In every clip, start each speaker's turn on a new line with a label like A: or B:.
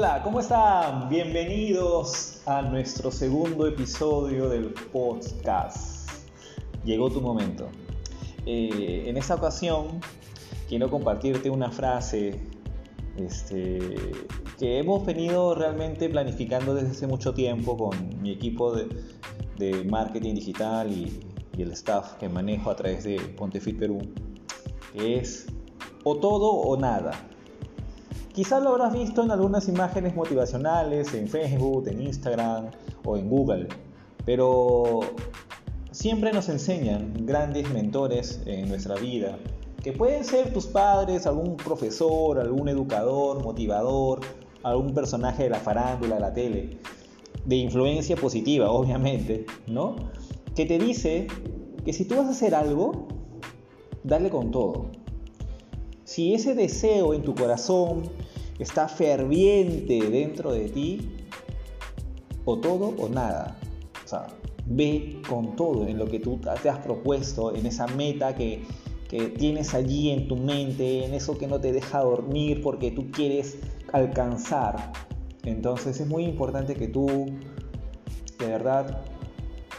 A: Hola, ¿cómo están? Bienvenidos a nuestro segundo episodio del podcast. Llegó tu momento. Eh, en esta ocasión quiero compartirte una frase este, que hemos venido realmente planificando desde hace mucho tiempo con mi equipo de, marketing digital y, y, el staff que manejo a través de Pontefit Perú, que es o todo o nada. Quizás lo habrás visto en algunas imágenes motivacionales en Facebook, en Instagram o en Google, pero siempre nos enseñan grandes mentores en nuestra vida, que pueden ser tus padres, algún profesor, algún educador, motivador, algún personaje de la farándula, de la tele, de influencia positiva, obviamente, ¿no? Que te dice que si tú vas a hacer algo, dale con todo. Si ese deseo en tu corazón está ferviente dentro de ti, o todo o nada. O sea, ve con todo en lo que tú te has propuesto, en esa meta que, que tienes allí en tu mente, en eso que no te deja dormir porque tú quieres alcanzar. Entonces es muy importante que tú, de verdad,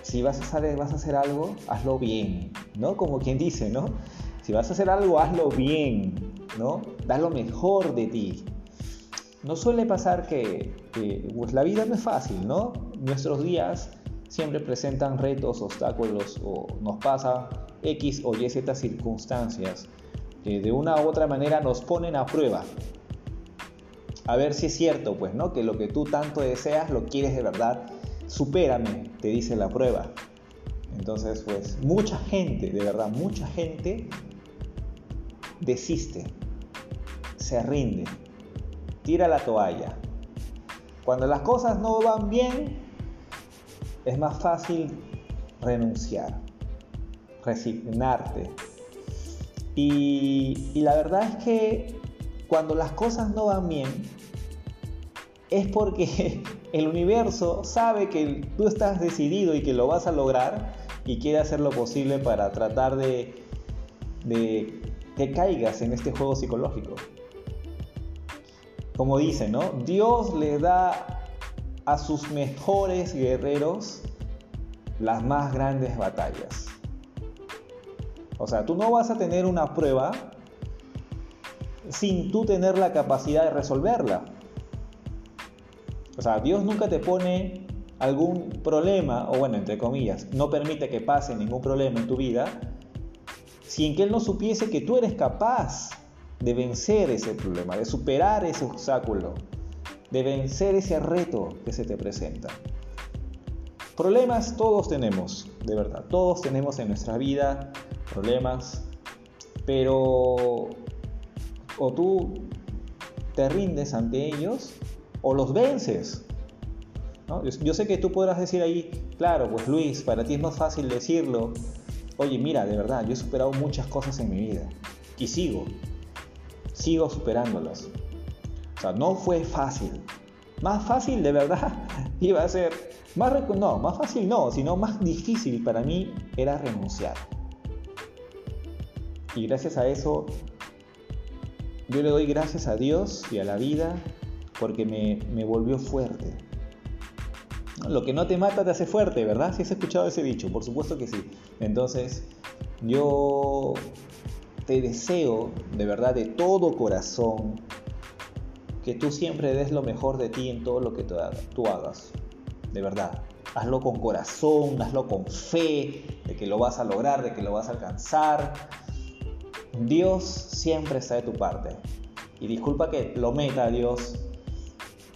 A: si vas a hacer, vas a hacer algo, hazlo bien, ¿no? Como quien dice, ¿no? Si vas a hacer algo, hazlo bien, ¿no? Da lo mejor de ti. No suele pasar que, pues la vida no es fácil, ¿no? Nuestros días siempre presentan retos, obstáculos o nos pasa X o Y Z circunstancias que de una u otra manera nos ponen a prueba. A ver si es cierto, pues, ¿no? Que lo que tú tanto deseas lo quieres de verdad. Supérame, te dice la prueba. Entonces, pues, mucha gente, de verdad, mucha gente desiste, se rinde, tira la toalla. Cuando las cosas no van bien, es más fácil renunciar, resignarte. Y, la verdad es que cuando las cosas no van bien, es porque el universo sabe que tú estás decidido y que lo vas a lograr y quiere hacer lo posible para tratar de, que caigas en este juego psicológico. Como dice, ¿no? Dios le da a sus mejores guerreros las más grandes batallas. O sea, tú no vas a tener una prueba sin tú tener la capacidad de resolverla. O sea, Dios nunca te pone algún problema, o bueno, entre comillas, no permite que pase ningún problema en tu vida sin que Él no supiese que tú eres capaz de vencer ese problema, de superar ese obstáculo, de vencer ese reto que se te presenta. Problemas todos tenemos, de verdad, todos tenemos en nuestra vida problemas, pero o tú te rindes ante ellos o los vences. Yo sé que tú podrás decir ahí, claro, pues Luis, para ti es más fácil decirlo oye, mira, de verdad, yo he superado muchas cosas en mi vida y sigo, sigo superándolas. O sea, no fue fácil. Más fácil de verdad iba a ser, más, no, más fácil no, sino más difícil para mí era renunciar. Y gracias a eso, yo le doy gracias a Dios y a la vida porque me, me volvió fuerte lo que no te mata te hace fuerte, ¿verdad? Si has escuchado ese dicho, por supuesto que sí. Entonces, yo te deseo de verdad de todo corazón que tú siempre des lo mejor de ti en todo lo que tú hagas. De verdad. Hazlo con corazón, hazlo con fe de que lo vas a lograr, de que lo vas a alcanzar. Dios siempre está de tu parte. Y disculpa que lo meta Dios.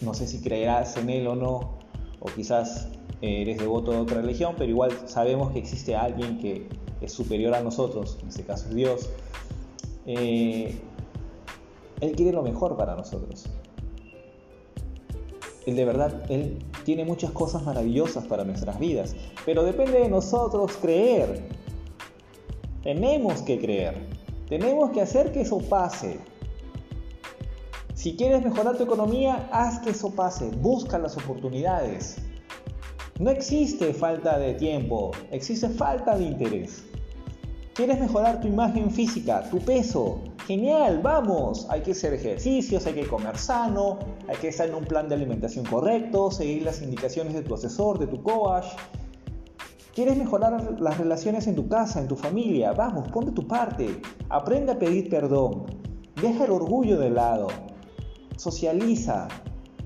A: No sé si creerás en Él o no, o quizás eh, eres devoto de otra religión, pero igual sabemos que existe alguien que es superior a nosotros, en este caso es Dios. Eh, él quiere lo mejor para nosotros. Él de verdad, Él tiene muchas cosas maravillosas para nuestras vidas, pero depende de nosotros creer. Tenemos que creer. Tenemos que hacer que eso pase. Si quieres mejorar tu economía, haz que eso pase, busca las oportunidades. No existe falta de tiempo, existe falta de interés. ¿Quieres mejorar tu imagen física, tu peso? Genial, vamos. Hay que hacer ejercicios, hay que comer sano, hay que estar en un plan de alimentación correcto, seguir las indicaciones de tu asesor, de tu coach. ¿Quieres mejorar las relaciones en tu casa, en tu familia? Vamos, pon de tu parte. Aprende a pedir perdón. Deja el orgullo de lado. Socializa.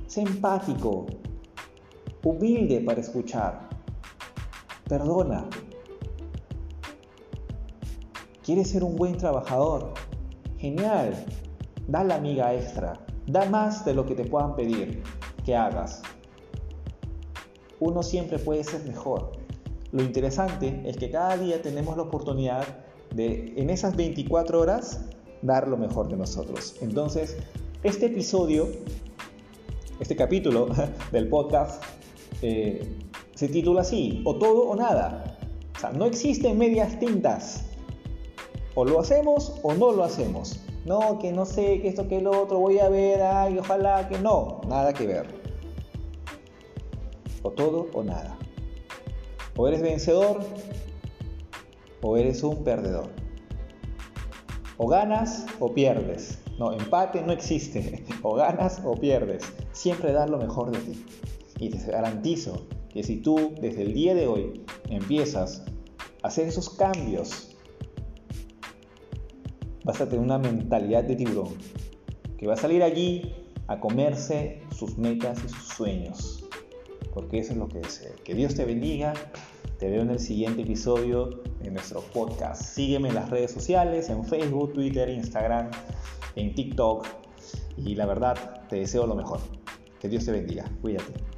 A: Sé empático. Humilde para escuchar. Perdona. ¿Quieres ser un buen trabajador? Genial. Da la amiga extra. Da más de lo que te puedan pedir que hagas. Uno siempre puede ser mejor. Lo interesante es que cada día tenemos la oportunidad de, en esas 24 horas, dar lo mejor de nosotros. Entonces, este episodio, este capítulo del podcast, eh, se titula así, o todo o nada. O sea, no existen medias tintas. O lo hacemos o no lo hacemos. No, que no sé, que esto, que lo otro, voy a ver, ay, ojalá que no. Nada que ver. O todo o nada. O eres vencedor o eres un perdedor. O ganas o pierdes. No, empate no existe. O ganas o pierdes. Siempre dar lo mejor de ti. Y te garantizo que si tú desde el día de hoy empiezas a hacer esos cambios vas a tener una mentalidad de tiburón, que va a salir allí a comerse sus metas y sus sueños, porque eso es lo que deseo. Que Dios te bendiga, te veo en el siguiente episodio de nuestro podcast. Sígueme en las redes sociales, en Facebook, Twitter, Instagram, en TikTok, y la verdad te deseo lo mejor. Que Dios te bendiga, cuídate.